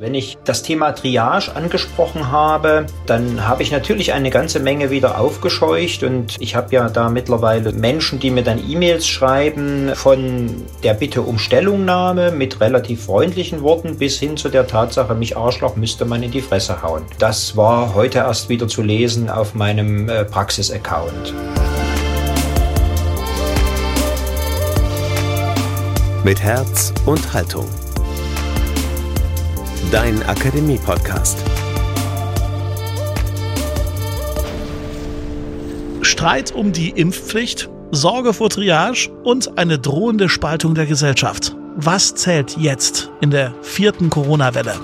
Wenn ich das Thema Triage angesprochen habe, dann habe ich natürlich eine ganze Menge wieder aufgescheucht und ich habe ja da mittlerweile Menschen, die mir dann E-Mails schreiben von der Bitte um Stellungnahme mit relativ freundlichen Worten bis hin zu der Tatsache, mich Arschloch müsste man in die Fresse hauen. Das war heute erst wieder zu lesen auf meinem äh, Praxis-Account. Mit Herz und Haltung dein Akademie-Podcast. Streit um die Impfpflicht, Sorge vor Triage und eine drohende Spaltung der Gesellschaft. Was zählt jetzt in der vierten Corona-Welle?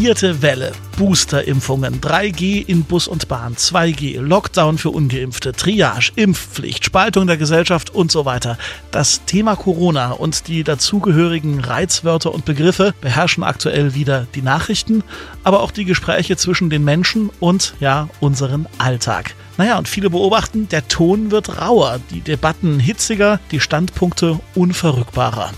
Vierte Welle. Boosterimpfungen, 3G in Bus und Bahn, 2G, Lockdown für Ungeimpfte, Triage, Impfpflicht, Spaltung der Gesellschaft und so weiter. Das Thema Corona und die dazugehörigen Reizwörter und Begriffe beherrschen aktuell wieder die Nachrichten, aber auch die Gespräche zwischen den Menschen und ja, unseren Alltag. Naja, und viele beobachten, der Ton wird rauer, die Debatten hitziger, die Standpunkte unverrückbarer.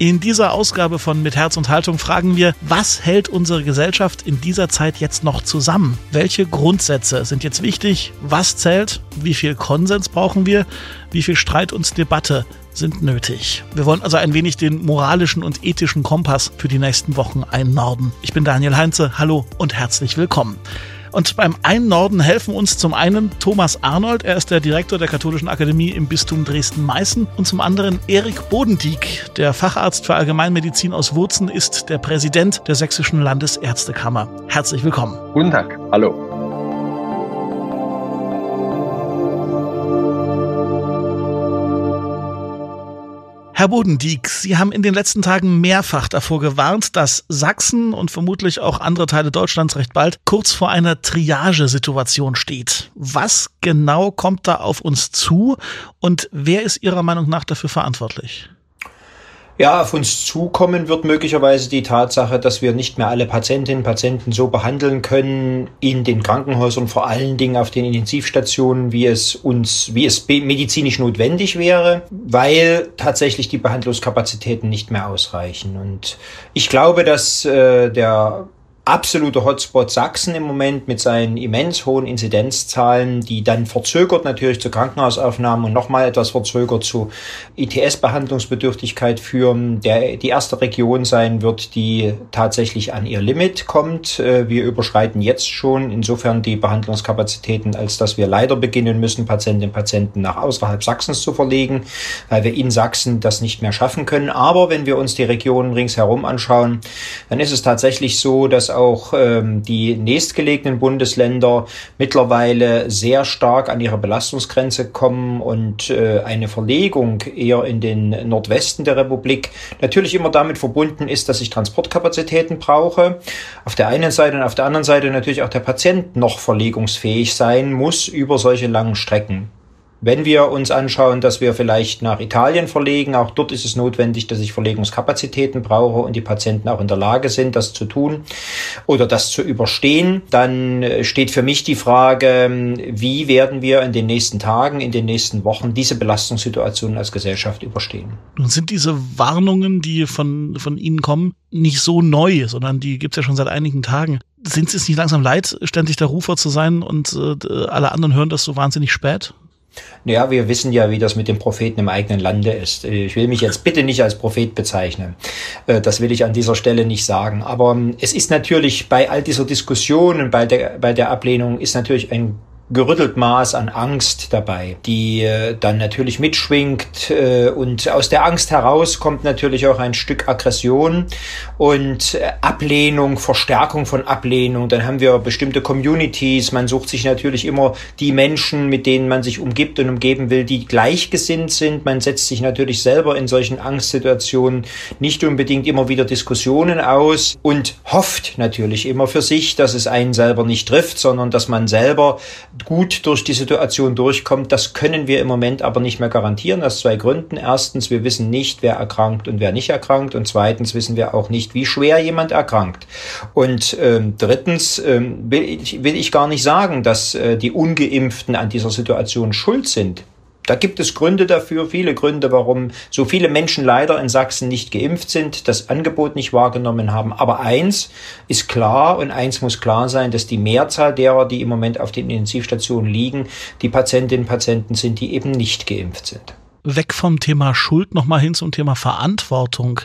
In dieser Ausgabe von Mit Herz und Haltung fragen wir, was hält unsere Gesellschaft in dieser Zeit jetzt noch zusammen? Welche Grundsätze sind jetzt wichtig? Was zählt? Wie viel Konsens brauchen wir? Wie viel Streit und Debatte sind nötig? Wir wollen also ein wenig den moralischen und ethischen Kompass für die nächsten Wochen einnorden. Ich bin Daniel Heinze. Hallo und herzlich willkommen. Und beim Einnorden helfen uns zum einen Thomas Arnold, er ist der Direktor der Katholischen Akademie im Bistum Dresden-Meißen, und zum anderen Erik Bodendieck, der Facharzt für Allgemeinmedizin aus Wurzen, ist der Präsident der Sächsischen Landesärztekammer. Herzlich willkommen. Guten Tag, hallo. Herr Bodendieck, Sie haben in den letzten Tagen mehrfach davor gewarnt, dass Sachsen und vermutlich auch andere Teile Deutschlands recht bald kurz vor einer Triagesituation steht. Was genau kommt da auf uns zu und wer ist Ihrer Meinung nach dafür verantwortlich? Ja, auf uns zukommen wird möglicherweise die Tatsache, dass wir nicht mehr alle Patientinnen und Patienten so behandeln können in den Krankenhäusern, vor allen Dingen auf den Intensivstationen, wie es uns, wie es medizinisch notwendig wäre, weil tatsächlich die Behandlungskapazitäten nicht mehr ausreichen. Und ich glaube, dass äh, der absolute Hotspot Sachsen im Moment mit seinen immens hohen Inzidenzzahlen, die dann verzögert natürlich zu Krankenhausaufnahmen und nochmal etwas verzögert zu ITS-Behandlungsbedürftigkeit führen, der die erste Region sein wird, die tatsächlich an ihr Limit kommt. Äh, wir überschreiten jetzt schon insofern die Behandlungskapazitäten, als dass wir leider beginnen müssen, Patientinnen und Patienten nach außerhalb Sachsens zu verlegen, weil wir in Sachsen das nicht mehr schaffen können. Aber wenn wir uns die Regionen ringsherum anschauen, dann ist es tatsächlich so, dass auch ähm, die nächstgelegenen Bundesländer mittlerweile sehr stark an ihre Belastungsgrenze kommen und äh, eine Verlegung eher in den Nordwesten der Republik natürlich immer damit verbunden ist, dass ich Transportkapazitäten brauche. Auf der einen Seite und auf der anderen Seite natürlich auch der Patient noch verlegungsfähig sein muss über solche langen Strecken. Wenn wir uns anschauen, dass wir vielleicht nach Italien verlegen, auch dort ist es notwendig, dass ich Verlegungskapazitäten brauche und die Patienten auch in der Lage sind, das zu tun oder das zu überstehen, dann äh, steht für mich die Frage, wie werden wir in den nächsten Tagen, in den nächsten Wochen diese Belastungssituation als Gesellschaft überstehen. Nun sind diese Warnungen, die von, von Ihnen kommen, nicht so neu, sondern die gibt es ja schon seit einigen Tagen. Sind es nicht langsam leid, ständig der Rufer zu sein und äh, alle anderen hören das so wahnsinnig spät? Naja, wir wissen ja, wie das mit den Propheten im eigenen Lande ist. Ich will mich jetzt bitte nicht als Prophet bezeichnen. Äh, das will ich an dieser Stelle nicht sagen. Aber ähm, es ist natürlich bei all dieser Diskussion und bei der, bei der Ablehnung ist natürlich ein gerüttelt Maß an Angst dabei, die äh, dann natürlich mitschwingt äh, und aus der Angst heraus kommt natürlich auch ein Stück Aggression und äh, Ablehnung, Verstärkung von Ablehnung. Dann haben wir bestimmte Communities. Man sucht sich natürlich immer die Menschen, mit denen man sich umgibt und umgeben will, die gleichgesinnt sind. Man setzt sich natürlich selber in solchen Angstsituationen nicht unbedingt immer wieder Diskussionen aus und hofft natürlich immer für sich, dass es einen selber nicht trifft, sondern dass man selber gut durch die Situation durchkommt. Das können wir im Moment aber nicht mehr garantieren, aus zwei Gründen. Erstens, wir wissen nicht, wer erkrankt und wer nicht erkrankt. Und zweitens wissen wir auch nicht, wie schwer jemand erkrankt. Und ähm, drittens ähm, will, ich, will ich gar nicht sagen, dass äh, die Ungeimpften an dieser Situation schuld sind. Da gibt es Gründe dafür, viele Gründe, warum so viele Menschen leider in Sachsen nicht geimpft sind, das Angebot nicht wahrgenommen haben. Aber eins ist klar und eins muss klar sein, dass die Mehrzahl derer, die im Moment auf den Intensivstationen liegen, die Patientinnen und Patienten sind, die eben nicht geimpft sind. Weg vom Thema Schuld nochmal hin zum Thema Verantwortung.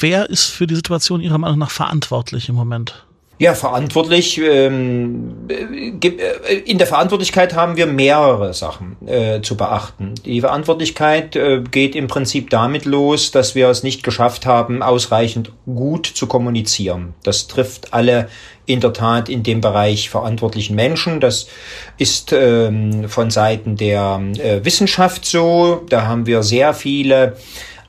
Wer ist für die Situation Ihrer Meinung nach verantwortlich im Moment? Ja, verantwortlich. Ähm, äh, in der Verantwortlichkeit haben wir mehrere Sachen äh, zu beachten. Die Verantwortlichkeit äh, geht im Prinzip damit los, dass wir es nicht geschafft haben, ausreichend gut zu kommunizieren. Das trifft alle in der Tat in dem Bereich verantwortlichen Menschen. Das ist ähm, von Seiten der äh, Wissenschaft so. Da haben wir sehr viele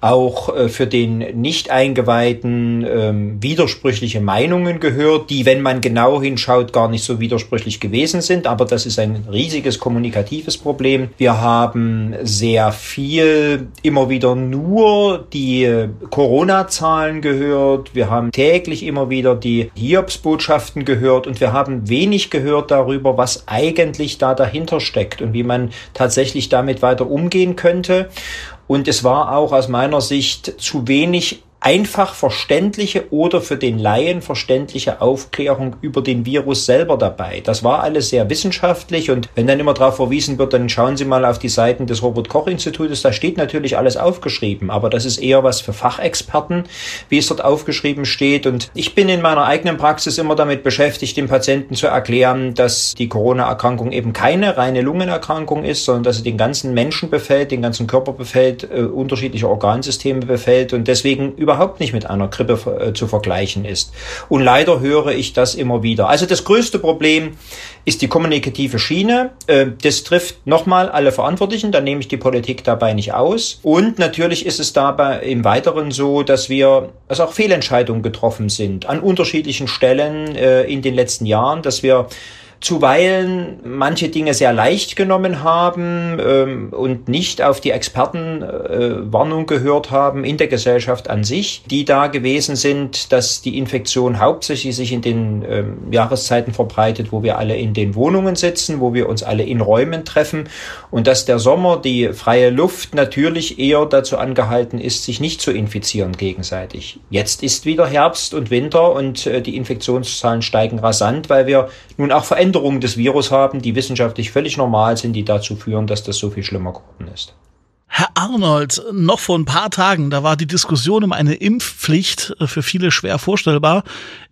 auch äh, für den nicht eingeweihten ähm, widersprüchliche Meinungen gehört, die, wenn man genau hinschaut, gar nicht so widersprüchlich gewesen sind. Aber das ist ein riesiges kommunikatives Problem. Wir haben sehr viel immer wieder nur die Corona-Zahlen gehört. Wir haben täglich immer wieder die Hiobs-Botschaften gehört und wir haben wenig gehört darüber, was eigentlich da dahinter steckt und wie man tatsächlich damit weiter umgehen könnte. Und es war auch aus meiner Sicht zu wenig einfach verständliche oder für den Laien verständliche Aufklärung über den Virus selber dabei. Das war alles sehr wissenschaftlich und wenn dann immer darauf verwiesen wird, dann schauen Sie mal auf die Seiten des Robert Koch Institutes, da steht natürlich alles aufgeschrieben, aber das ist eher was für Fachexperten, wie es dort aufgeschrieben steht und ich bin in meiner eigenen Praxis immer damit beschäftigt, den Patienten zu erklären, dass die Corona-Erkrankung eben keine reine Lungenerkrankung ist, sondern dass sie den ganzen Menschen befällt, den ganzen Körper befällt, äh, unterschiedliche Organsysteme befällt und deswegen überhaupt nicht mit einer Grippe äh, zu vergleichen ist. Und leider höre ich das immer wieder. Also das größte Problem ist die kommunikative Schiene. Äh, das trifft nochmal alle Verantwortlichen, da nehme ich die Politik dabei nicht aus. Und natürlich ist es dabei im Weiteren so, dass wir, dass auch Fehlentscheidungen getroffen sind an unterschiedlichen Stellen äh, in den letzten Jahren, dass wir zuweilen manche Dinge sehr leicht genommen haben ähm, und nicht auf die Expertenwarnung äh, gehört haben in der Gesellschaft an sich, die da gewesen sind, dass die Infektion hauptsächlich sich in den ähm, Jahreszeiten verbreitet, wo wir alle in den Wohnungen sitzen, wo wir uns alle in Räumen treffen und dass der Sommer, die freie Luft natürlich eher dazu angehalten ist, sich nicht zu infizieren gegenseitig. Jetzt ist wieder Herbst und Winter und äh, die Infektionszahlen steigen rasant, weil wir nun auch Veränderungen Veränderungen des Virus haben, die wissenschaftlich völlig normal sind, die dazu führen, dass das so viel schlimmer geworden ist. Herr Arnold, noch vor ein paar Tagen, da war die Diskussion um eine Impfpflicht äh, für viele schwer vorstellbar.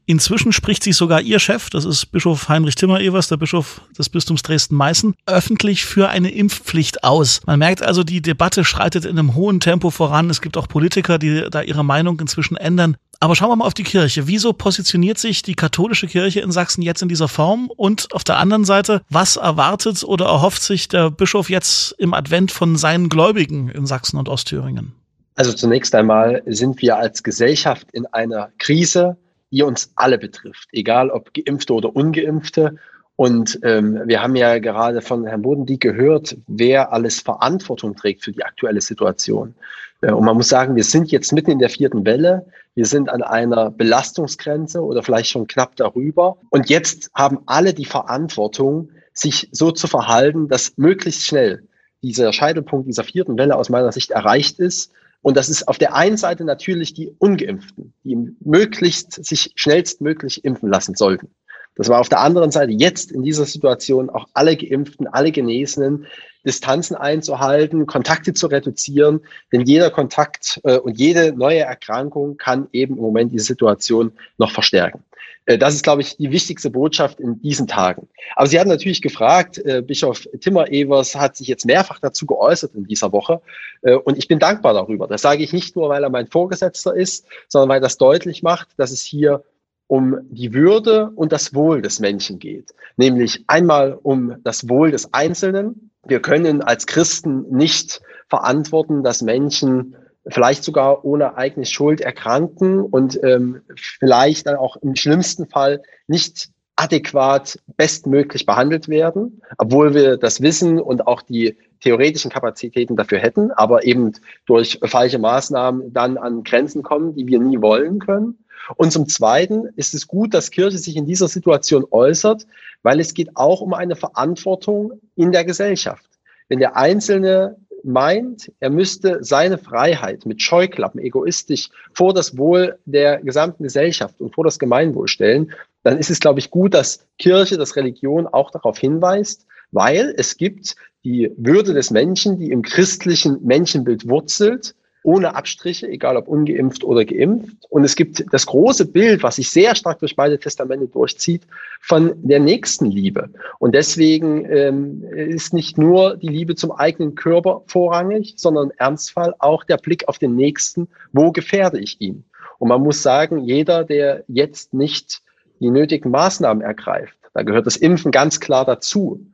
Inzwischen spricht sich sogar Ihr Chef, das ist Bischof Heinrich Timmer-Evers, der Bischof des Bistums Dresden-Meißen, öffentlich für eine Impfpflicht aus. Man merkt also, die Debatte schreitet in einem hohen Tempo voran. Es gibt auch Politiker, die da ihre Meinung inzwischen ändern. Aber schauen wir mal auf die Kirche. Wieso positioniert sich die katholische Kirche in Sachsen jetzt in dieser Form? Und auf der anderen Seite, was erwartet oder erhofft sich der Bischof jetzt im Advent von seinen Gläubigen in Sachsen und Ostthüringen? Also zunächst einmal sind wir als Gesellschaft in einer Krise, die uns alle betrifft, egal ob geimpfte oder ungeimpfte. Und ähm, wir haben ja gerade von Herrn Bodendieck gehört, wer alles Verantwortung trägt für die aktuelle Situation. Äh, und man muss sagen, wir sind jetzt mitten in der vierten Welle. Wir sind an einer Belastungsgrenze oder vielleicht schon knapp darüber. Und jetzt haben alle die Verantwortung, sich so zu verhalten, dass möglichst schnell dieser Scheitelpunkt dieser vierten Welle aus meiner Sicht erreicht ist. Und das ist auf der einen Seite natürlich die Ungeimpften, die möglichst sich schnellstmöglich impfen lassen sollten. Das war auf der anderen Seite jetzt in dieser Situation auch alle Geimpften, alle Genesenen, Distanzen einzuhalten, Kontakte zu reduzieren, denn jeder Kontakt äh, und jede neue Erkrankung kann eben im Moment die Situation noch verstärken. Äh, das ist, glaube ich, die wichtigste Botschaft in diesen Tagen. Aber Sie haben natürlich gefragt, äh, Bischof Timmer-Evers hat sich jetzt mehrfach dazu geäußert in dieser Woche. Äh, und ich bin dankbar darüber. Das sage ich nicht nur, weil er mein Vorgesetzter ist, sondern weil das deutlich macht, dass es hier um die Würde und das Wohl des Menschen geht. Nämlich einmal um das Wohl des Einzelnen. Wir können als Christen nicht verantworten, dass Menschen vielleicht sogar ohne eigene Schuld erkranken und ähm, vielleicht dann auch im schlimmsten Fall nicht adäquat bestmöglich behandelt werden, obwohl wir das Wissen und auch die theoretischen Kapazitäten dafür hätten, aber eben durch falsche Maßnahmen dann an Grenzen kommen, die wir nie wollen können. Und zum Zweiten ist es gut, dass Kirche sich in dieser Situation äußert, weil es geht auch um eine Verantwortung in der Gesellschaft. wenn der Einzelne meint, er müsste seine Freiheit mit Scheuklappen egoistisch vor das Wohl der gesamten Gesellschaft und vor das Gemeinwohl stellen, dann ist es, glaube ich, gut, dass Kirche, dass Religion auch darauf hinweist, weil es gibt die Würde des Menschen, die im christlichen Menschenbild wurzelt, ohne Abstriche, egal ob ungeimpft oder geimpft. Und es gibt das große Bild, was sich sehr stark durch beide Testamente durchzieht, von der Nächstenliebe. Und deswegen ähm, ist nicht nur die Liebe zum eigenen Körper vorrangig, sondern im Ernstfall auch der Blick auf den Nächsten, wo gefährde ich ihn? Und man muss sagen, jeder, der jetzt nicht die nötigen Maßnahmen ergreift, da gehört das Impfen ganz klar dazu,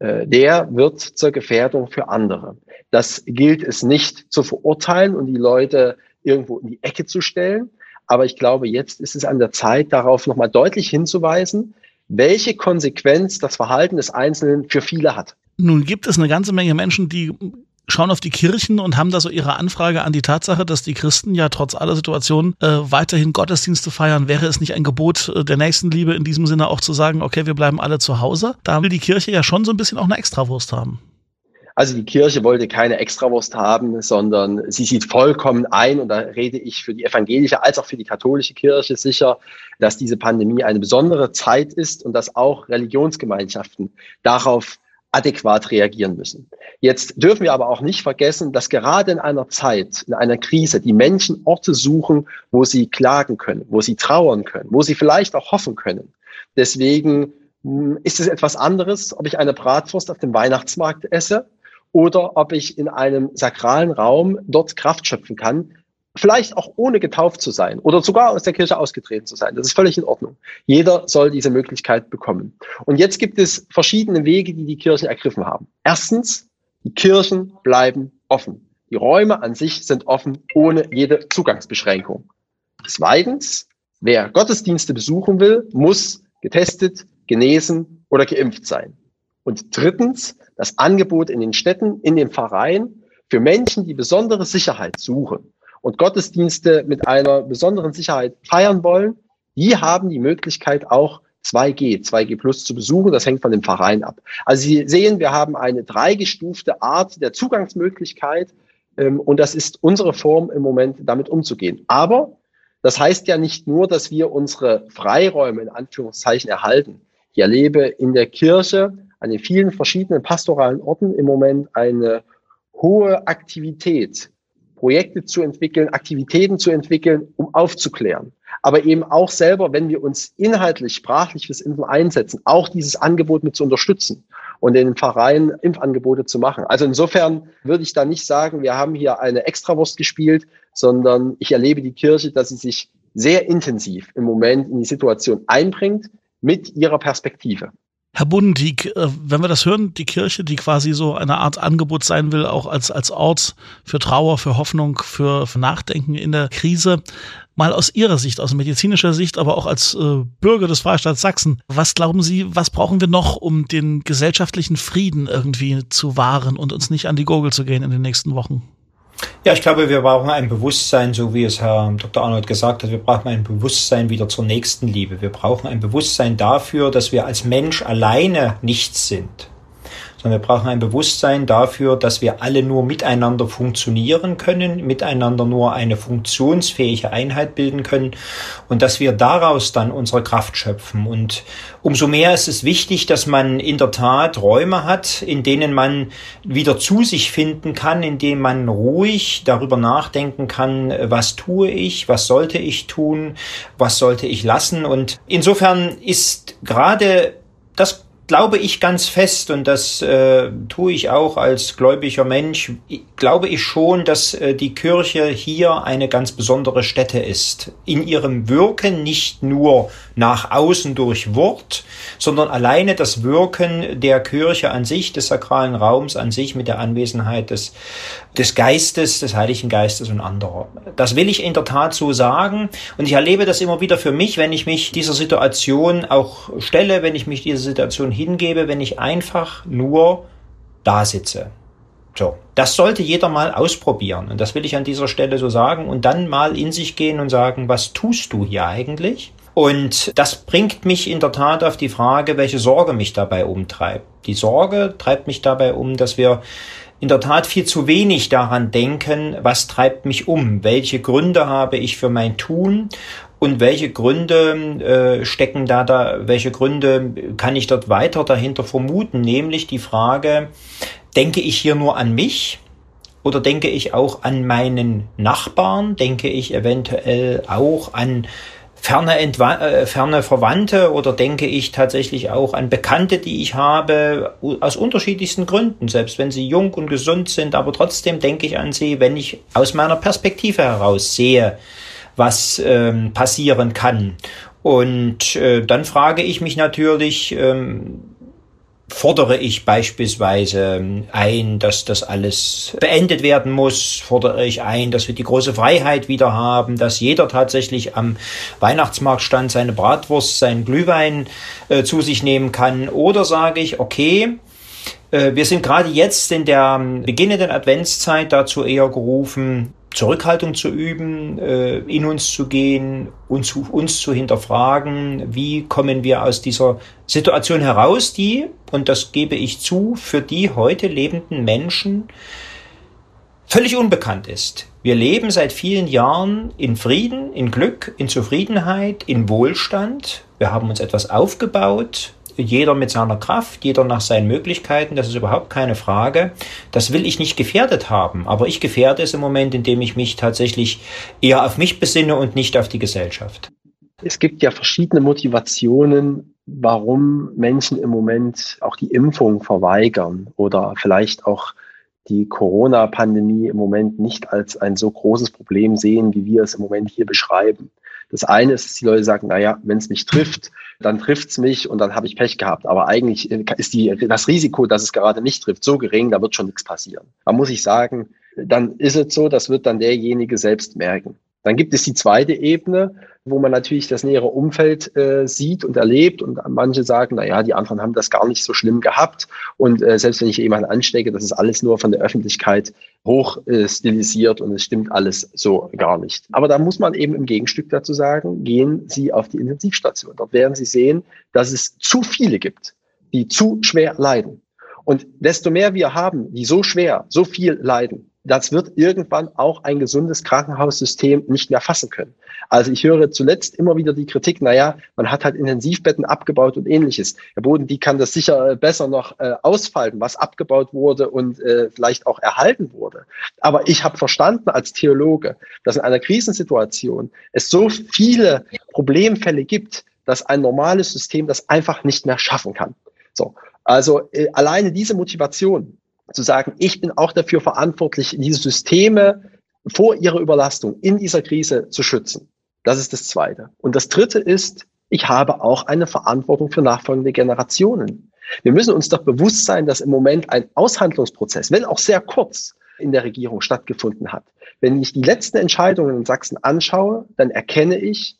der wird zur Gefährdung für andere. Das gilt es nicht zu verurteilen und die Leute irgendwo in die Ecke zu stellen. Aber ich glaube, jetzt ist es an der Zeit, darauf nochmal deutlich hinzuweisen, welche Konsequenz das Verhalten des Einzelnen für viele hat. Nun gibt es eine ganze Menge Menschen, die schauen auf die Kirchen und haben da so ihre Anfrage an die Tatsache, dass die Christen ja trotz aller Situationen äh, weiterhin Gottesdienste feiern. Wäre es nicht ein Gebot äh, der Nächstenliebe in diesem Sinne auch zu sagen, okay, wir bleiben alle zu Hause? Da will die Kirche ja schon so ein bisschen auch eine Extrawurst haben. Also die Kirche wollte keine Extrawurst haben, sondern sie sieht vollkommen ein, und da rede ich für die evangelische als auch für die katholische Kirche sicher, dass diese Pandemie eine besondere Zeit ist und dass auch Religionsgemeinschaften darauf adäquat reagieren müssen. Jetzt dürfen wir aber auch nicht vergessen, dass gerade in einer Zeit, in einer Krise, die Menschen Orte suchen, wo sie klagen können, wo sie trauern können, wo sie vielleicht auch hoffen können. Deswegen hm, ist es etwas anderes, ob ich eine Bratwurst auf dem Weihnachtsmarkt esse oder ob ich in einem sakralen Raum dort Kraft schöpfen kann, vielleicht auch ohne getauft zu sein oder sogar aus der Kirche ausgetreten zu sein. Das ist völlig in Ordnung. Jeder soll diese Möglichkeit bekommen. Und jetzt gibt es verschiedene Wege, die die Kirchen ergriffen haben. Erstens, die Kirchen bleiben offen. Die Räume an sich sind offen, ohne jede Zugangsbeschränkung. Zweitens, wer Gottesdienste besuchen will, muss getestet, genesen oder geimpft sein. Und drittens, das Angebot in den Städten, in den Pfarreien für Menschen, die besondere Sicherheit suchen und Gottesdienste mit einer besonderen Sicherheit feiern wollen, die haben die Möglichkeit auch 2G, 2G Plus zu besuchen. Das hängt von dem Verein ab. Also Sie sehen, wir haben eine dreigestufte Art der Zugangsmöglichkeit ähm, und das ist unsere Form im Moment, damit umzugehen. Aber das heißt ja nicht nur, dass wir unsere Freiräume in Anführungszeichen erhalten. Ich erlebe in der Kirche an den vielen verschiedenen pastoralen Orten im Moment eine hohe Aktivität Projekte zu entwickeln, Aktivitäten zu entwickeln, um aufzuklären. Aber eben auch selber, wenn wir uns inhaltlich, sprachlich fürs Impfen einsetzen, auch dieses Angebot mit zu unterstützen und in den Pfarreien Impfangebote zu machen. Also insofern würde ich da nicht sagen, wir haben hier eine Extrawurst gespielt, sondern ich erlebe die Kirche, dass sie sich sehr intensiv im Moment in die Situation einbringt mit ihrer Perspektive. Herr Budendieck, äh, wenn wir das hören, die Kirche, die quasi so eine Art Angebot sein will, auch als, als Ort für Trauer, für Hoffnung, für, für Nachdenken in der Krise, mal aus Ihrer Sicht, aus medizinischer Sicht, aber auch als äh, Bürger des Freistaats Sachsen, was glauben Sie, was brauchen wir noch, um den gesellschaftlichen Frieden irgendwie zu wahren und uns nicht an die Gurgel zu gehen in den nächsten Wochen? Ja, ich glaube, wir brauchen ein Bewusstsein, so wie es Herr Dr. Arnold gesagt hat, wir brauchen ein Bewusstsein wieder zur Nächstenliebe. Wir brauchen ein Bewusstsein dafür, dass wir als Mensch alleine nichts sind sondern wir brauchen ein Bewusstsein dafür, dass wir alle nur miteinander funktionieren können, miteinander nur eine funktionsfähige Einheit bilden können und dass wir daraus dann unsere Kraft schöpfen. Und umso mehr ist es wichtig, dass man in der Tat Räume hat, in denen man wieder zu sich finden kann, in denen man ruhig darüber nachdenken kann, was tue ich, was sollte ich tun, was sollte ich lassen. Und insofern ist gerade das glaube ich ganz fest, und das äh, tue ich auch als gläubiger Mensch, glaube ich schon, dass äh, die Kirche hier eine ganz besondere Stätte ist. In ihrem Wirken nicht nur nach außen durch Wort, sondern alleine das Wirken der Kirche an sich, des sakralen Raums an sich mit der Anwesenheit des, des Geistes, des Heiligen Geistes und anderer. Das will ich in der Tat so sagen. Und ich erlebe das immer wieder für mich, wenn ich mich dieser Situation auch stelle, wenn ich mich dieser Situation hingebe, wenn ich einfach nur da sitze. So, das sollte jeder mal ausprobieren. Und das will ich an dieser Stelle so sagen. Und dann mal in sich gehen und sagen, was tust du hier eigentlich? Und das bringt mich in der Tat auf die Frage, welche Sorge mich dabei umtreibt. Die Sorge treibt mich dabei um, dass wir in der Tat viel zu wenig daran denken, was treibt mich um, welche Gründe habe ich für mein Tun und welche Gründe äh, stecken da da, welche Gründe kann ich dort weiter dahinter vermuten, nämlich die Frage, denke ich hier nur an mich? Oder denke ich auch an meinen Nachbarn? Denke ich eventuell auch an ferne, Entwa äh, ferne Verwandte oder denke ich tatsächlich auch an Bekannte, die ich habe, aus unterschiedlichsten Gründen, selbst wenn sie jung und gesund sind, aber trotzdem denke ich an sie, wenn ich aus meiner Perspektive heraus sehe, was ähm, passieren kann. Und äh, dann frage ich mich natürlich, ähm, fordere ich beispielsweise ein, dass das alles beendet werden muss, fordere ich ein, dass wir die große Freiheit wieder haben, dass jeder tatsächlich am Weihnachtsmarktstand seine Bratwurst, seinen Glühwein äh, zu sich nehmen kann, oder sage ich, okay, wir sind gerade jetzt in der beginnenden Adventszeit dazu eher gerufen, Zurückhaltung zu üben, äh, in uns zu gehen, uns, uns zu hinterfragen, wie kommen wir aus dieser Situation heraus, die, und das gebe ich zu, für die heute lebenden Menschen völlig unbekannt ist. Wir leben seit vielen Jahren in Frieden, in Glück, in Zufriedenheit, in Wohlstand. Wir haben uns etwas aufgebaut, jeder mit seiner Kraft, jeder nach seinen Möglichkeiten, das ist überhaupt keine Frage. Das will ich nicht gefährdet haben, aber ich gefährde es im Moment, indem ich mich tatsächlich eher auf mich besinne und nicht auf die Gesellschaft. Es gibt ja verschiedene Motivationen, warum Menschen im Moment auch die Impfung verweigern oder vielleicht auch die Corona-Pandemie im Moment nicht als ein so großes Problem sehen, wie wir es im Moment hier beschreiben. Das eine ist, dass die Leute sagen, naja, wenn es mich trifft, dann trifft es mich und dann habe ich Pech gehabt. Aber eigentlich ist die, das Risiko, dass es gerade nicht trifft, so gering, da wird schon nichts passieren. Da muss ich sagen, dann ist es so, das wird dann derjenige selbst merken. Dann gibt es die zweite Ebene, wo man natürlich das nähere Umfeld äh, sieht und erlebt und manche sagen, na ja, die anderen haben das gar nicht so schlimm gehabt und äh, selbst wenn ich jemanden anstecke, das ist alles nur von der Öffentlichkeit hoch äh, stilisiert und es stimmt alles so gar nicht. Aber da muss man eben im Gegenstück dazu sagen, gehen Sie auf die Intensivstation. Dort werden Sie sehen, dass es zu viele gibt, die zu schwer leiden. Und desto mehr wir haben, die so schwer, so viel leiden, das wird irgendwann auch ein gesundes Krankenhaussystem nicht mehr fassen können. Also ich höre zuletzt immer wieder die Kritik, naja, man hat halt Intensivbetten abgebaut und ähnliches. Herr Boden, die kann das sicher äh, besser noch äh, ausfalten, was abgebaut wurde und äh, vielleicht auch erhalten wurde. Aber ich habe verstanden als Theologe, dass in einer Krisensituation es so viele Problemfälle gibt, dass ein normales System das einfach nicht mehr schaffen kann. So. Also äh, alleine diese Motivation, zu sagen, ich bin auch dafür verantwortlich, diese Systeme vor ihrer Überlastung in dieser Krise zu schützen. Das ist das Zweite. Und das Dritte ist, ich habe auch eine Verantwortung für nachfolgende Generationen. Wir müssen uns doch bewusst sein, dass im Moment ein Aushandlungsprozess, wenn auch sehr kurz, in der Regierung stattgefunden hat. Wenn ich die letzten Entscheidungen in Sachsen anschaue, dann erkenne ich,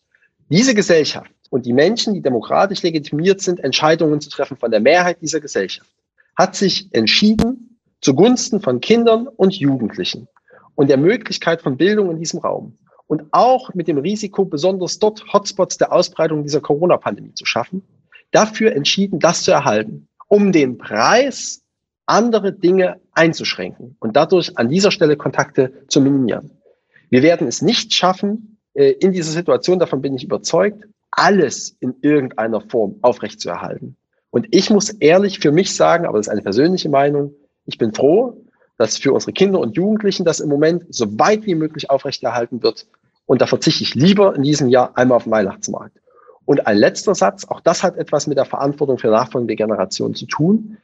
diese Gesellschaft und die Menschen, die demokratisch legitimiert sind, Entscheidungen zu treffen von der Mehrheit dieser Gesellschaft, hat sich entschieden, zugunsten von Kindern und Jugendlichen und der Möglichkeit von Bildung in diesem Raum und auch mit dem Risiko, besonders dort Hotspots der Ausbreitung dieser Corona-Pandemie zu schaffen, dafür entschieden, das zu erhalten, um den Preis andere Dinge einzuschränken und dadurch an dieser Stelle Kontakte zu minimieren. Wir werden es nicht schaffen, äh, in dieser Situation, davon bin ich überzeugt, alles in irgendeiner Form aufrechtzuerhalten. Und ich muss ehrlich für mich sagen, aber das ist eine persönliche Meinung, ich bin froh, dass für unsere Kinder und Jugendlichen das im Moment so weit wie möglich aufrechterhalten wird. Und da verzichte ich lieber in diesem Jahr einmal auf den Weihnachtsmarkt. Und ein letzter Satz, auch das hat etwas mit der Verantwortung für nachfolgende Generationen zu tun.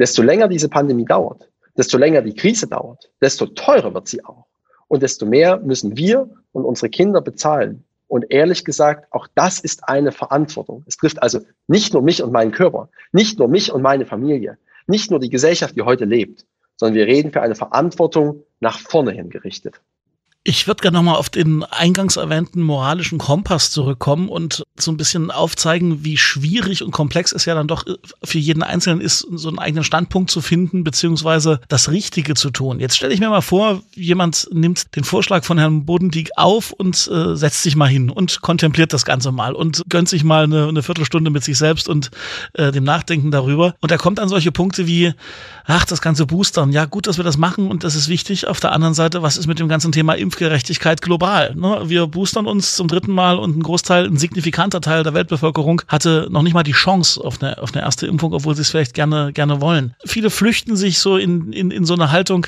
Desto länger diese Pandemie dauert, desto länger die Krise dauert, desto teurer wird sie auch. Und desto mehr müssen wir und unsere Kinder bezahlen. Und ehrlich gesagt, auch das ist eine Verantwortung. Es trifft also nicht nur mich und meinen Körper, nicht nur mich und meine Familie nicht nur die Gesellschaft, die heute lebt, sondern wir reden für eine Verantwortung nach vorne hin gerichtet. Ich würde gerne nochmal auf den eingangs erwähnten moralischen Kompass zurückkommen und so ein bisschen aufzeigen, wie schwierig und komplex es ja dann doch für jeden Einzelnen ist, so einen eigenen Standpunkt zu finden, beziehungsweise das Richtige zu tun. Jetzt stelle ich mir mal vor, jemand nimmt den Vorschlag von Herrn Bodendieck auf und äh, setzt sich mal hin und kontempliert das Ganze mal und gönnt sich mal eine, eine Viertelstunde mit sich selbst und äh, dem Nachdenken darüber. Und er kommt an solche Punkte wie, ach, das ganze Boostern, ja gut, dass wir das machen und das ist wichtig. Auf der anderen Seite, was ist mit dem ganzen Thema Impfgerechtigkeit global? Ne? Wir boostern uns zum dritten Mal und ein Großteil, ein signifikanter Teil der Weltbevölkerung hatte noch nicht mal die Chance auf eine, auf eine erste Impfung, obwohl sie es vielleicht gerne, gerne wollen. Viele flüchten sich so in, in, in so eine Haltung,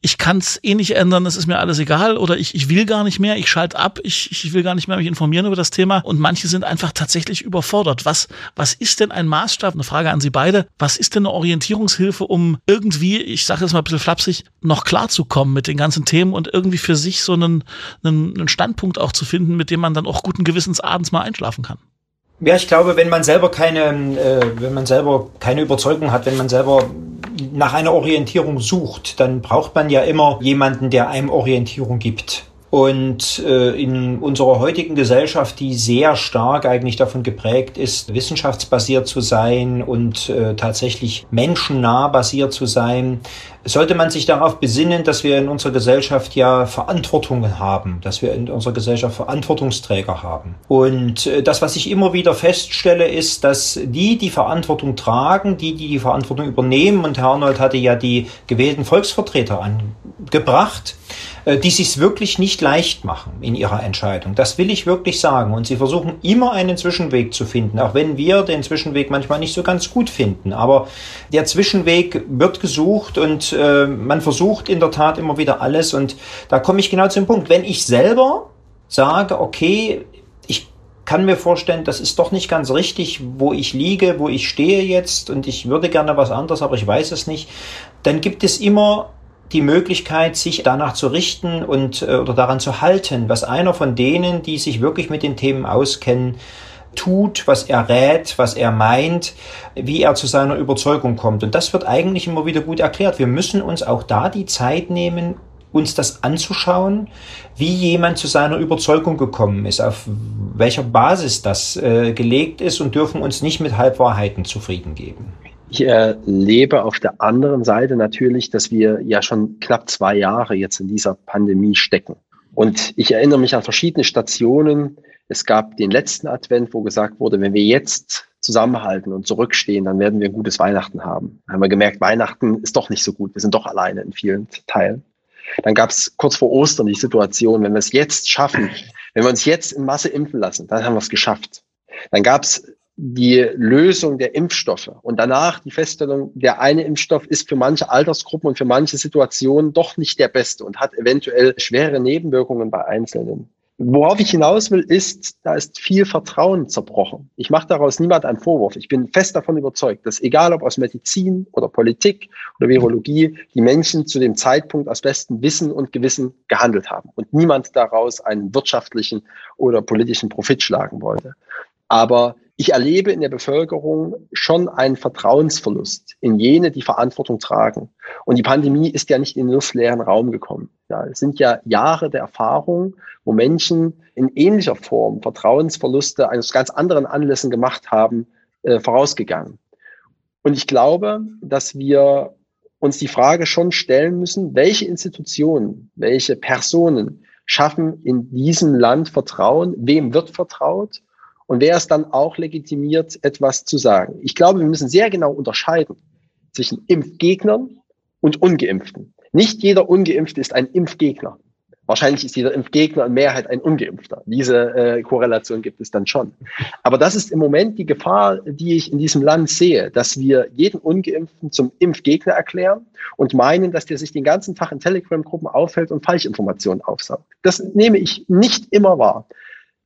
ich kann es eh nicht ändern, es ist mir alles egal oder ich, ich will gar nicht mehr, ich schalte ab, ich, ich will gar nicht mehr mich informieren über das Thema und manche sind einfach tatsächlich überfordert. Was, was ist denn ein Maßstab? Eine Frage an Sie beide. Was ist denn eine Orientierungshilfe, um irgendwie, ich sage jetzt mal ein bisschen flapsig, noch klarzukommen mit den ganzen Themen und irgendwie für sich so einen, einen, einen Standpunkt auch zu finden, mit dem man dann auch guten Gewissens abends mal einschlafen kann. Ja, ich glaube, wenn man selber keine, äh, wenn man selber keine Überzeugung hat, wenn man selber nach einer Orientierung sucht, dann braucht man ja immer jemanden, der einem Orientierung gibt. Und äh, in unserer heutigen Gesellschaft, die sehr stark eigentlich davon geprägt ist, wissenschaftsbasiert zu sein und äh, tatsächlich menschennah basiert zu sein, sollte man sich darauf besinnen, dass wir in unserer Gesellschaft ja Verantwortungen haben, dass wir in unserer Gesellschaft Verantwortungsträger haben. Und äh, das, was ich immer wieder feststelle, ist, dass die, die Verantwortung tragen, die, die die Verantwortung übernehmen, und Herr Arnold hatte ja die gewählten Volksvertreter angebracht, die sich wirklich nicht leicht machen in ihrer Entscheidung. Das will ich wirklich sagen. Und sie versuchen immer einen Zwischenweg zu finden, auch wenn wir den Zwischenweg manchmal nicht so ganz gut finden. Aber der Zwischenweg wird gesucht und äh, man versucht in der Tat immer wieder alles. Und da komme ich genau zum Punkt. Wenn ich selber sage, okay, ich kann mir vorstellen, das ist doch nicht ganz richtig, wo ich liege, wo ich stehe jetzt und ich würde gerne was anderes, aber ich weiß es nicht, dann gibt es immer die Möglichkeit, sich danach zu richten und äh, oder daran zu halten, was einer von denen, die sich wirklich mit den Themen auskennen, tut, was er rät, was er meint, wie er zu seiner Überzeugung kommt. Und das wird eigentlich immer wieder gut erklärt. Wir müssen uns auch da die Zeit nehmen, uns das anzuschauen, wie jemand zu seiner Überzeugung gekommen ist, auf welcher Basis das äh, gelegt ist und dürfen uns nicht mit Halbwahrheiten zufrieden geben. Ich erlebe auf der anderen Seite natürlich, dass wir ja schon knapp zwei Jahre jetzt in dieser Pandemie stecken. Und ich erinnere mich an verschiedene Stationen. Es gab den letzten Advent, wo gesagt wurde, wenn wir jetzt zusammenhalten und zurückstehen, dann werden wir ein gutes Weihnachten haben. Da haben wir gemerkt, Weihnachten ist doch nicht so gut. Wir sind doch alleine in vielen Teilen. Dann gab es kurz vor Ostern die Situation, wenn wir es jetzt schaffen, wenn wir uns jetzt in Masse impfen lassen, dann haben wir es geschafft. Dann gab es die Lösung der Impfstoffe und danach die Feststellung, der eine Impfstoff ist für manche Altersgruppen und für manche Situationen doch nicht der beste und hat eventuell schwere Nebenwirkungen bei Einzelnen. Worauf ich hinaus will, ist, da ist viel Vertrauen zerbrochen. Ich mache daraus niemand einen Vorwurf. Ich bin fest davon überzeugt, dass egal ob aus Medizin oder Politik oder Virologie, die Menschen zu dem Zeitpunkt aus bestem Wissen und Gewissen gehandelt haben und niemand daraus einen wirtschaftlichen oder politischen Profit schlagen wollte. Aber ich erlebe in der Bevölkerung schon einen Vertrauensverlust in jene, die Verantwortung tragen. Und die Pandemie ist ja nicht in den luftleeren Raum gekommen. Ja, es sind ja Jahre der Erfahrung, wo Menschen in ähnlicher Form Vertrauensverluste eines ganz anderen Anlässen gemacht haben, äh, vorausgegangen. Und ich glaube, dass wir uns die Frage schon stellen müssen, welche Institutionen, welche Personen schaffen in diesem Land Vertrauen, wem wird vertraut und wer ist dann auch legitimiert, etwas zu sagen. Ich glaube, wir müssen sehr genau unterscheiden zwischen Impfgegnern und Ungeimpften. Nicht jeder Ungeimpfte ist ein Impfgegner. Wahrscheinlich ist jeder Impfgegner in Mehrheit ein Ungeimpfter. Diese äh, Korrelation gibt es dann schon. Aber das ist im Moment die Gefahr, die ich in diesem Land sehe, dass wir jeden Ungeimpften zum Impfgegner erklären und meinen, dass der sich den ganzen Tag in Telegram-Gruppen aufhält und Falschinformationen aufsaugt. Das nehme ich nicht immer wahr.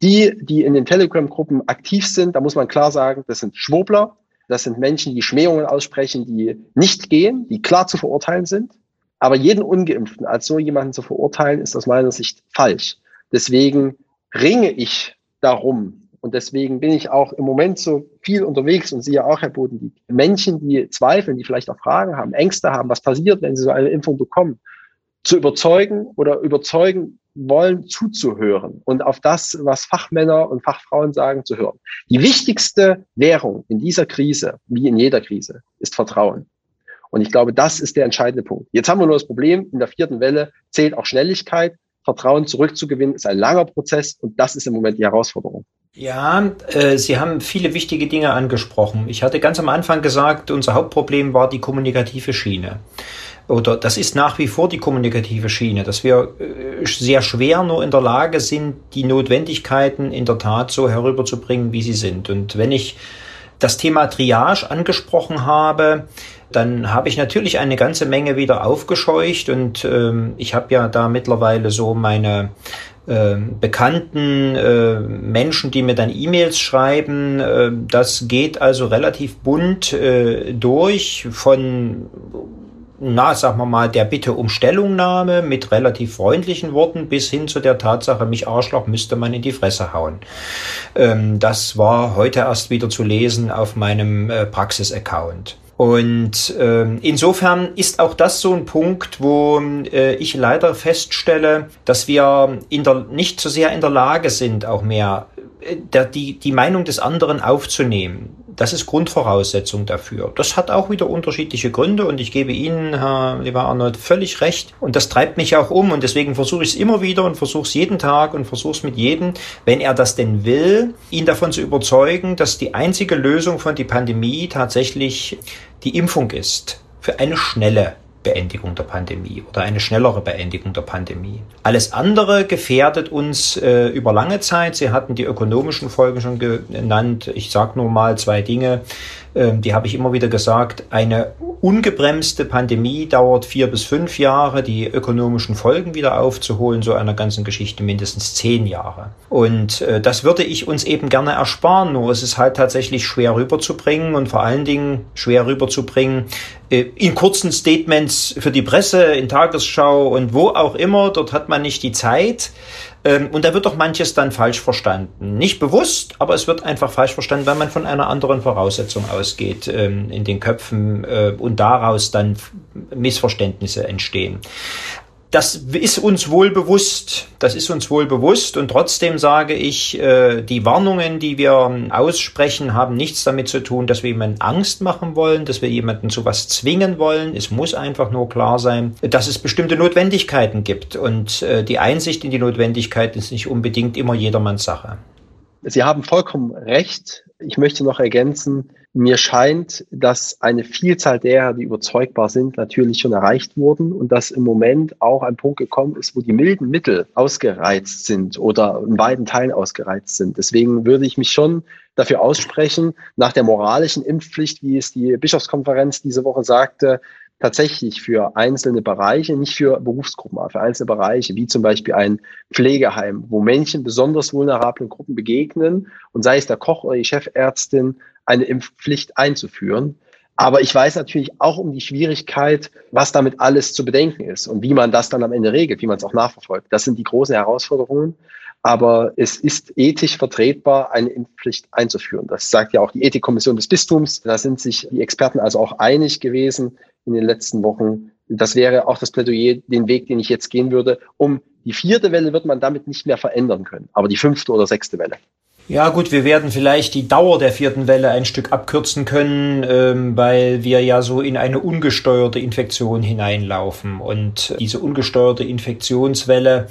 Die, die in den Telegram-Gruppen aktiv sind, da muss man klar sagen, das sind Schwurbler, das sind Menschen, die Schmähungen aussprechen, die nicht gehen, die klar zu verurteilen sind. Aber jeden Ungeimpften als so jemanden zu verurteilen, ist aus meiner Sicht falsch. Deswegen ringe ich darum. Und deswegen bin ich auch im Moment so viel unterwegs und sehe auch, Herr Boden, die Menschen, die zweifeln, die vielleicht auch Fragen haben, Ängste haben, was passiert, wenn sie so eine Impfung bekommen, zu überzeugen oder überzeugen wollen, zuzuhören und auf das, was Fachmänner und Fachfrauen sagen, zu hören. Die wichtigste Währung in dieser Krise, wie in jeder Krise, ist Vertrauen. Und ich glaube, das ist der entscheidende Punkt. Jetzt haben wir nur das Problem, in der vierten Welle zählt auch Schnelligkeit. Vertrauen zurückzugewinnen ist ein langer Prozess und das ist im Moment die Herausforderung. Ja, äh, Sie haben viele wichtige Dinge angesprochen. Ich hatte ganz am Anfang gesagt, unser Hauptproblem war die kommunikative Schiene. Oder das ist nach wie vor die kommunikative Schiene, dass wir äh, sehr schwer nur in der Lage sind, die Notwendigkeiten in der Tat so herüberzubringen, wie sie sind. Und wenn ich das Thema Triage angesprochen habe, dann habe ich natürlich eine ganze Menge wieder aufgescheucht und ähm, ich habe ja da mittlerweile so meine äh, bekannten äh, Menschen, die mir dann E-Mails schreiben. Äh, das geht also relativ bunt äh, durch von na, sagen wir mal, der Bitte um Stellungnahme mit relativ freundlichen Worten bis hin zu der Tatsache, mich Arschloch müsste man in die Fresse hauen. Ähm, das war heute erst wieder zu lesen auf meinem äh, Praxis-Account. Und äh, insofern ist auch das so ein Punkt, wo äh, ich leider feststelle, dass wir in der, nicht so sehr in der Lage sind, auch mehr äh, der, die, die Meinung des anderen aufzunehmen. Das ist Grundvoraussetzung dafür. Das hat auch wieder unterschiedliche Gründe und ich gebe Ihnen, Herr lieber Arnold, völlig recht. Und das treibt mich auch um und deswegen versuche ich es immer wieder und versuche es jeden Tag und versuche es mit jedem, wenn er das denn will, ihn davon zu überzeugen, dass die einzige Lösung von die Pandemie tatsächlich die Impfung ist. Für eine schnelle Beendigung der Pandemie oder eine schnellere Beendigung der Pandemie. Alles andere gefährdet uns äh, über lange Zeit. Sie hatten die ökonomischen Folgen schon genannt. Ich sage nur mal zwei Dinge. Ähm, die habe ich immer wieder gesagt, eine ungebremste Pandemie dauert vier bis fünf Jahre, die ökonomischen Folgen wieder aufzuholen, so einer ganzen Geschichte mindestens zehn Jahre. Und äh, das würde ich uns eben gerne ersparen, nur es ist halt tatsächlich schwer rüberzubringen und vor allen Dingen schwer rüberzubringen äh, in kurzen Statements für die Presse, in Tagesschau und wo auch immer, dort hat man nicht die Zeit. Ähm, und da wird doch manches dann falsch verstanden. Nicht bewusst, aber es wird einfach falsch verstanden, weil man von einer anderen Voraussetzung ausgeht ähm, in den Köpfen äh, und daraus dann Missverständnisse entstehen. Das ist uns wohl bewusst. Das ist uns wohl bewusst. Und trotzdem sage ich, äh, die Warnungen, die wir aussprechen, haben nichts damit zu tun, dass wir jemanden Angst machen wollen, dass wir jemanden zu was zwingen wollen. Es muss einfach nur klar sein, dass es bestimmte Notwendigkeiten gibt. Und äh, die Einsicht in die Notwendigkeit ist nicht unbedingt immer jedermanns Sache. Sie haben vollkommen recht. Ich möchte noch ergänzen, mir scheint, dass eine Vielzahl derer, die überzeugbar sind, natürlich schon erreicht wurden und dass im Moment auch ein Punkt gekommen ist, wo die milden Mittel ausgereizt sind oder in beiden Teilen ausgereizt sind. Deswegen würde ich mich schon dafür aussprechen, nach der moralischen Impfpflicht, wie es die Bischofskonferenz diese Woche sagte, tatsächlich für einzelne Bereiche, nicht für Berufsgruppen, aber für einzelne Bereiche, wie zum Beispiel ein Pflegeheim, wo Menschen besonders vulnerablen Gruppen begegnen und sei es der Koch oder die Chefärztin, eine Impfpflicht einzuführen. Aber ich weiß natürlich auch um die Schwierigkeit, was damit alles zu bedenken ist und wie man das dann am Ende regelt, wie man es auch nachverfolgt. Das sind die großen Herausforderungen. Aber es ist ethisch vertretbar, eine Impfpflicht einzuführen. Das sagt ja auch die Ethikkommission des Bistums. Da sind sich die Experten also auch einig gewesen in den letzten Wochen. Das wäre auch das Plädoyer, den Weg, den ich jetzt gehen würde. Um die vierte Welle wird man damit nicht mehr verändern können, aber die fünfte oder sechste Welle. Ja gut, wir werden vielleicht die Dauer der vierten Welle ein Stück abkürzen können, ähm, weil wir ja so in eine ungesteuerte Infektion hineinlaufen. Und diese ungesteuerte Infektionswelle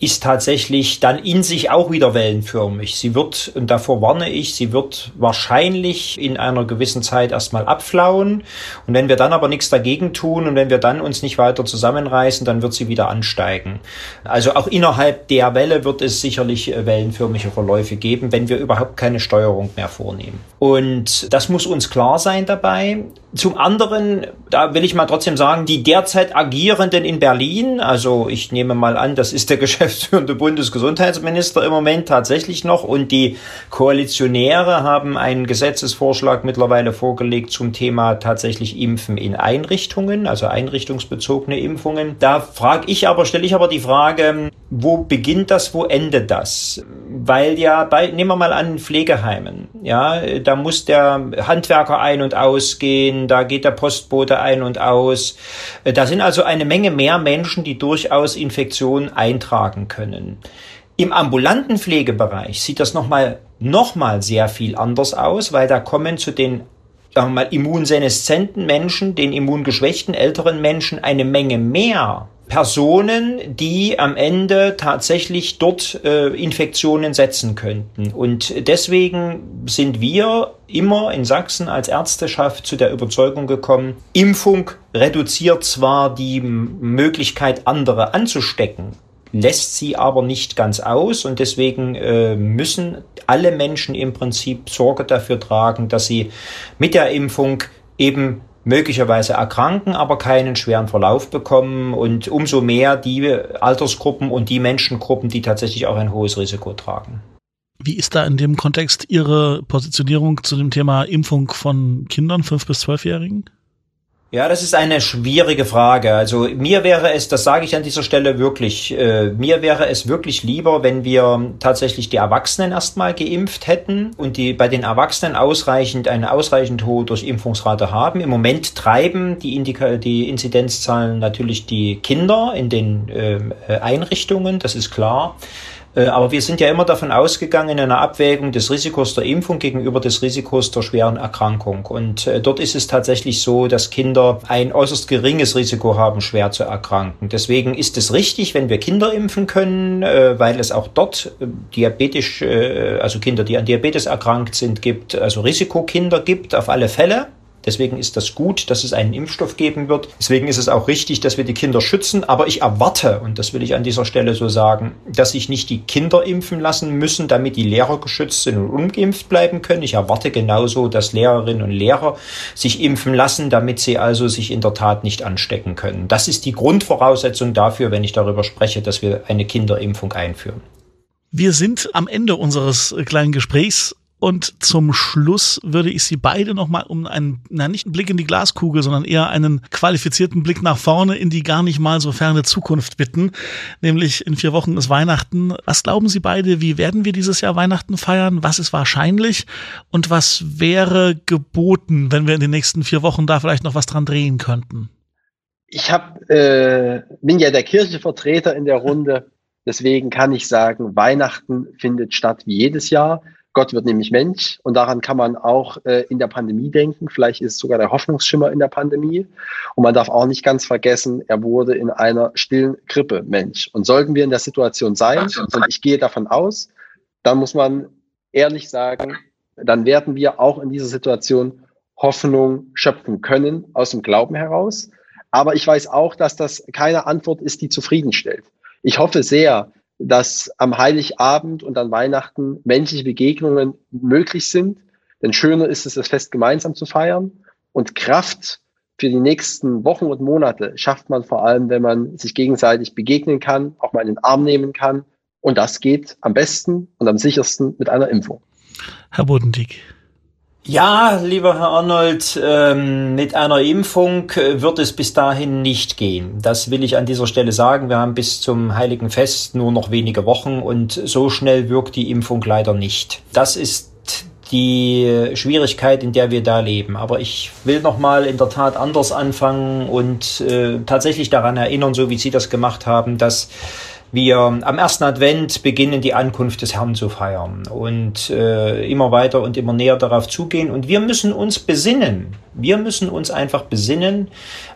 ist tatsächlich dann in sich auch wieder wellenförmig. Sie wird, und davor warne ich, sie wird wahrscheinlich in einer gewissen Zeit erstmal abflauen. Und wenn wir dann aber nichts dagegen tun und wenn wir dann uns nicht weiter zusammenreißen, dann wird sie wieder ansteigen. Also auch innerhalb der Welle wird es sicherlich äh, wellenförmige Verläufe geben, wenn wir überhaupt keine Steuerung mehr vornehmen. Und das muss uns klar sein dabei. Zum anderen, da will ich mal trotzdem sagen, die derzeit Agierenden in Berlin, also ich nehme mal an, das ist der geschäftsführende Bundesgesundheitsminister im Moment tatsächlich noch und die Koalitionäre haben einen Gesetzesvorschlag mittlerweile vorgelegt zum Thema tatsächlich Impfen in Einrichtungen, also einrichtungsbezogene Impfungen. Da frage ich aber, stelle ich aber die Frage, wo beginnt das, wo endet das? Weil ja bei, nehmen wir mal an, Pflegeheimen, ja, da muss der Handwerker ein- und ausgehen, da geht der Postbote ein und aus. Da sind also eine Menge mehr Menschen, die durchaus Infektionen eintragen können. Im ambulanten Pflegebereich sieht das nochmal noch mal sehr viel anders aus, weil da kommen zu den sagen wir mal, immunseneszenten Menschen, den immungeschwächten älteren Menschen eine Menge mehr Personen, die am Ende tatsächlich dort äh, Infektionen setzen könnten. Und deswegen sind wir immer in Sachsen als Ärzteschaft zu der Überzeugung gekommen, Impfung reduziert zwar die Möglichkeit, andere anzustecken, lässt sie aber nicht ganz aus und deswegen äh, müssen alle Menschen im Prinzip Sorge dafür tragen, dass sie mit der Impfung eben möglicherweise erkranken, aber keinen schweren Verlauf bekommen und umso mehr die Altersgruppen und die Menschengruppen, die tatsächlich auch ein hohes Risiko tragen. Wie ist da in dem Kontext Ihre Positionierung zu dem Thema Impfung von Kindern, fünf bis zwölfjährigen? Ja, das ist eine schwierige Frage. Also mir wäre es, das sage ich an dieser Stelle wirklich, äh, mir wäre es wirklich lieber, wenn wir tatsächlich die Erwachsenen erstmal geimpft hätten und die bei den Erwachsenen ausreichend eine ausreichend hohe Durchimpfungsrate haben. Im Moment treiben die, Indika die Inzidenzzahlen natürlich die Kinder in den äh, Einrichtungen, das ist klar. Äh, aber wir sind ja immer davon ausgegangen in einer Abwägung des Risikos der Impfung gegenüber des Risikos der schweren Erkrankung. Und äh, dort ist es tatsächlich so, dass Kinder ein äußerst geringes Risiko haben, schwer zu erkranken. Deswegen ist es richtig, wenn wir Kinder impfen können, äh, weil es auch dort diabetisch, also Kinder, die an Diabetes erkrankt sind, gibt, also Risikokinder gibt, auf alle Fälle. Deswegen ist das gut, dass es einen Impfstoff geben wird. Deswegen ist es auch richtig, dass wir die Kinder schützen. Aber ich erwarte, und das will ich an dieser Stelle so sagen, dass sich nicht die Kinder impfen lassen müssen, damit die Lehrer geschützt sind und ungeimpft bleiben können. Ich erwarte genauso, dass Lehrerinnen und Lehrer sich impfen lassen, damit sie also sich in der Tat nicht anstecken können. Das ist die Grundvoraussetzung dafür, wenn ich darüber spreche, dass wir eine Kinderimpfung einführen. Wir sind am Ende unseres kleinen Gesprächs und zum Schluss würde ich Sie beide nochmal um einen, na nicht einen Blick in die Glaskugel, sondern eher einen qualifizierten Blick nach vorne in die gar nicht mal so ferne Zukunft bitten. Nämlich in vier Wochen ist Weihnachten. Was glauben Sie beide, wie werden wir dieses Jahr Weihnachten feiern? Was ist wahrscheinlich? Und was wäre geboten, wenn wir in den nächsten vier Wochen da vielleicht noch was dran drehen könnten? Ich hab, äh, bin ja der Kirchenvertreter in der Runde. Deswegen kann ich sagen, Weihnachten findet statt wie jedes Jahr. Gott wird nämlich Mensch und daran kann man auch äh, in der Pandemie denken. Vielleicht ist sogar der Hoffnungsschimmer in der Pandemie. Und man darf auch nicht ganz vergessen, er wurde in einer stillen Grippe Mensch. Und sollten wir in der Situation sein, und ich gehe davon aus, dann muss man ehrlich sagen, dann werden wir auch in dieser Situation Hoffnung schöpfen können aus dem Glauben heraus. Aber ich weiß auch, dass das keine Antwort ist, die zufriedenstellt. Ich hoffe sehr, dass am Heiligabend und an Weihnachten menschliche Begegnungen möglich sind. Denn schöner ist es, das Fest gemeinsam zu feiern. Und Kraft für die nächsten Wochen und Monate schafft man vor allem, wenn man sich gegenseitig begegnen kann, auch mal in den Arm nehmen kann. Und das geht am besten und am sichersten mit einer Impfung. Herr Bodendieck. Ja, lieber Herr Arnold, ähm, mit einer Impfung äh, wird es bis dahin nicht gehen. Das will ich an dieser Stelle sagen. Wir haben bis zum Heiligen Fest nur noch wenige Wochen und so schnell wirkt die Impfung leider nicht. Das ist die Schwierigkeit, in der wir da leben. Aber ich will nochmal in der Tat anders anfangen und äh, tatsächlich daran erinnern, so wie Sie das gemacht haben, dass wir am ersten Advent beginnen die Ankunft des Herrn zu feiern und äh, immer weiter und immer näher darauf zugehen. Und wir müssen uns besinnen. Wir müssen uns einfach besinnen,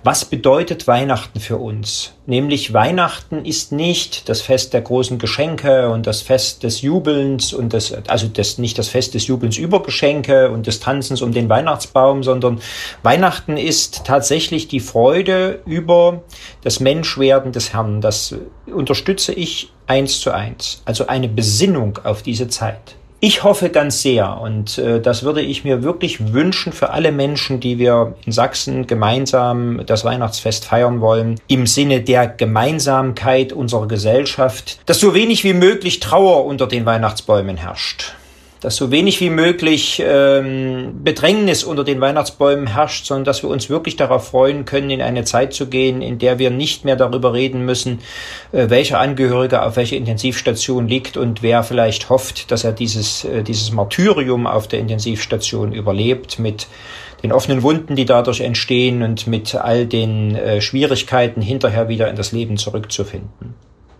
was bedeutet Weihnachten für uns. Nämlich Weihnachten ist nicht das Fest der großen Geschenke und das Fest des Jubelns und das, also das, nicht das Fest des Jubelns über Geschenke und des Tanzens um den Weihnachtsbaum, sondern Weihnachten ist tatsächlich die Freude über das Menschwerden des Herrn. Das unterstütze ich eins zu eins. Also eine Besinnung auf diese Zeit. Ich hoffe ganz sehr und äh, das würde ich mir wirklich wünschen für alle Menschen, die wir in Sachsen gemeinsam das Weihnachtsfest feiern wollen, im Sinne der Gemeinsamkeit unserer Gesellschaft, dass so wenig wie möglich Trauer unter den Weihnachtsbäumen herrscht dass so wenig wie möglich ähm, Bedrängnis unter den Weihnachtsbäumen herrscht, sondern dass wir uns wirklich darauf freuen können, in eine Zeit zu gehen, in der wir nicht mehr darüber reden müssen, äh, welcher Angehörige auf welcher Intensivstation liegt und wer vielleicht hofft, dass er dieses, äh, dieses Martyrium auf der Intensivstation überlebt mit den offenen Wunden, die dadurch entstehen und mit all den äh, Schwierigkeiten hinterher wieder in das Leben zurückzufinden.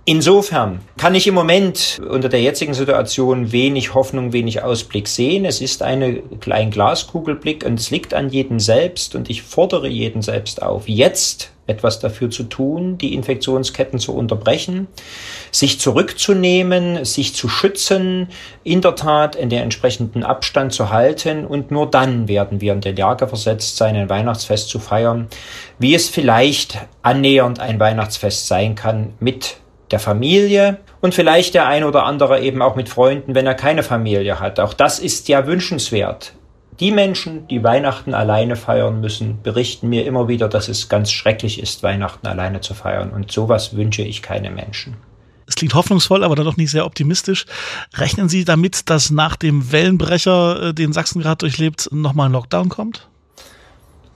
Insofern kann ich im Moment unter der jetzigen Situation wenig Hoffnung, wenig Ausblick sehen. Es ist eine, ein Glaskugelblick und es liegt an jedem selbst und ich fordere jeden selbst auf, jetzt etwas dafür zu tun, die Infektionsketten zu unterbrechen, sich zurückzunehmen, sich zu schützen, in der Tat in den entsprechenden Abstand zu halten und nur dann werden wir in der Lage versetzt sein, ein Weihnachtsfest zu feiern, wie es vielleicht annähernd ein Weihnachtsfest sein kann mit der Familie und vielleicht der ein oder andere eben auch mit Freunden, wenn er keine Familie hat. Auch das ist ja wünschenswert. Die Menschen, die Weihnachten alleine feiern müssen, berichten mir immer wieder, dass es ganz schrecklich ist, Weihnachten alleine zu feiern. Und sowas wünsche ich keine Menschen. Es klingt hoffnungsvoll, aber dann doch nicht sehr optimistisch. Rechnen Sie damit, dass nach dem Wellenbrecher, äh, den Sachsen gerade durchlebt, nochmal ein Lockdown kommt?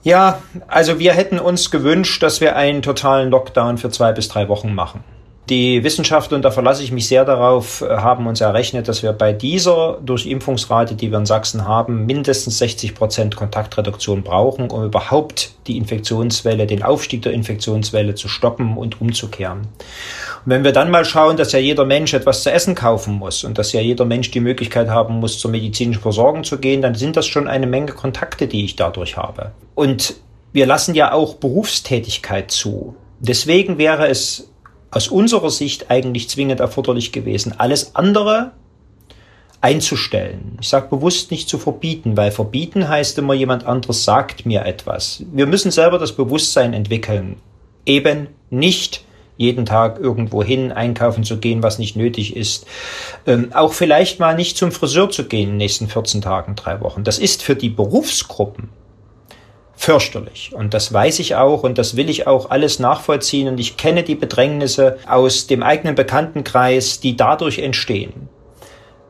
Ja, also wir hätten uns gewünscht, dass wir einen totalen Lockdown für zwei bis drei Wochen machen. Die Wissenschaftler, und da verlasse ich mich sehr darauf, äh, haben uns errechnet, dass wir bei dieser Durchimpfungsrate, die wir in Sachsen haben, mindestens 60 Prozent Kontaktreduktion brauchen, um überhaupt die Infektionswelle, den Aufstieg der Infektionswelle zu stoppen und umzukehren. Und wenn wir dann mal schauen, dass ja jeder Mensch etwas zu essen kaufen muss und dass ja jeder Mensch die Möglichkeit haben muss, zur medizinischen Versorgung zu gehen, dann sind das schon eine Menge Kontakte, die ich dadurch habe. Und wir lassen ja auch Berufstätigkeit zu. Deswegen wäre es aus unserer Sicht eigentlich zwingend erforderlich gewesen, alles andere einzustellen. Ich sage bewusst nicht zu verbieten, weil verbieten heißt immer, jemand anderes sagt mir etwas. Wir müssen selber das Bewusstsein entwickeln, eben nicht jeden Tag irgendwo hin einkaufen zu gehen, was nicht nötig ist. Ähm, auch vielleicht mal nicht zum Friseur zu gehen in den nächsten 14 Tagen, drei Wochen. Das ist für die Berufsgruppen fürchterlich. Und das weiß ich auch und das will ich auch alles nachvollziehen. Und ich kenne die Bedrängnisse aus dem eigenen Bekanntenkreis, die dadurch entstehen.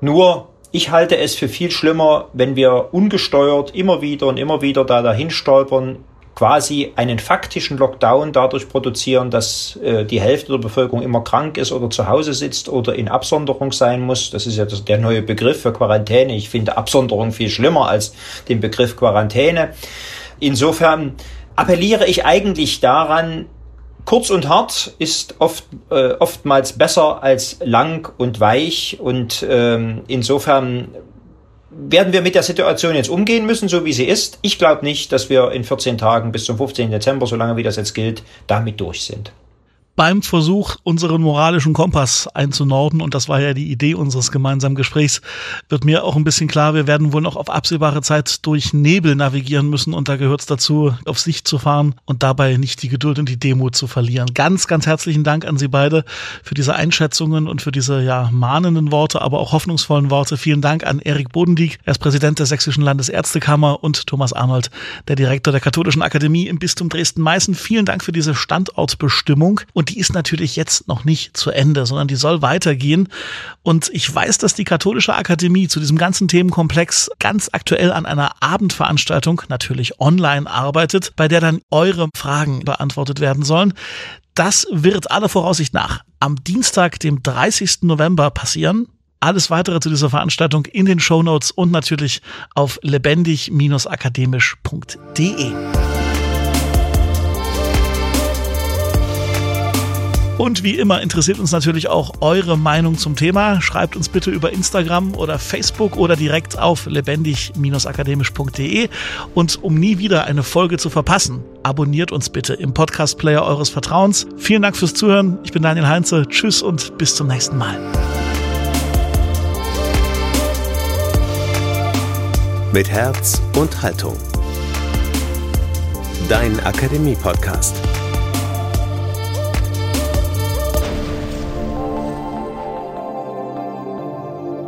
Nur ich halte es für viel schlimmer, wenn wir ungesteuert immer wieder und immer wieder da dahin stolpern, quasi einen faktischen Lockdown dadurch produzieren, dass äh, die Hälfte der Bevölkerung immer krank ist oder zu Hause sitzt oder in Absonderung sein muss. Das ist ja das, der neue Begriff für Quarantäne. Ich finde Absonderung viel schlimmer als den Begriff Quarantäne. Insofern appelliere ich eigentlich daran, kurz und hart ist oft, äh, oftmals besser als lang und weich und ähm, insofern werden wir mit der Situation jetzt umgehen müssen, so wie sie ist. Ich glaube nicht, dass wir in 14 Tagen bis zum 15. Dezember, solange wie das jetzt gilt, damit durch sind beim Versuch, unseren moralischen Kompass einzunorden, und das war ja die Idee unseres gemeinsamen Gesprächs, wird mir auch ein bisschen klar, wir werden wohl noch auf absehbare Zeit durch Nebel navigieren müssen und da gehört es dazu, aufs Licht zu fahren und dabei nicht die Geduld und die Demut zu verlieren. Ganz, ganz herzlichen Dank an Sie beide für diese Einschätzungen und für diese ja mahnenden Worte, aber auch hoffnungsvollen Worte. Vielen Dank an Erik Bodendieck, er ist Präsident der Sächsischen Landesärztekammer und Thomas Arnold, der Direktor der Katholischen Akademie im Bistum Dresden-Meißen. Vielen Dank für diese Standortbestimmung. Und und die ist natürlich jetzt noch nicht zu Ende, sondern die soll weitergehen. Und ich weiß, dass die Katholische Akademie zu diesem ganzen Themenkomplex ganz aktuell an einer Abendveranstaltung, natürlich online arbeitet, bei der dann eure Fragen beantwortet werden sollen. Das wird aller Voraussicht nach am Dienstag, dem 30. November passieren. Alles weitere zu dieser Veranstaltung in den Show Notes und natürlich auf lebendig-akademisch.de. Und wie immer interessiert uns natürlich auch eure Meinung zum Thema. Schreibt uns bitte über Instagram oder Facebook oder direkt auf lebendig-akademisch.de. Und um nie wieder eine Folge zu verpassen, abonniert uns bitte im Podcast-Player eures Vertrauens. Vielen Dank fürs Zuhören. Ich bin Daniel Heinze. Tschüss und bis zum nächsten Mal. Mit Herz und Haltung. Dein Akademie-Podcast.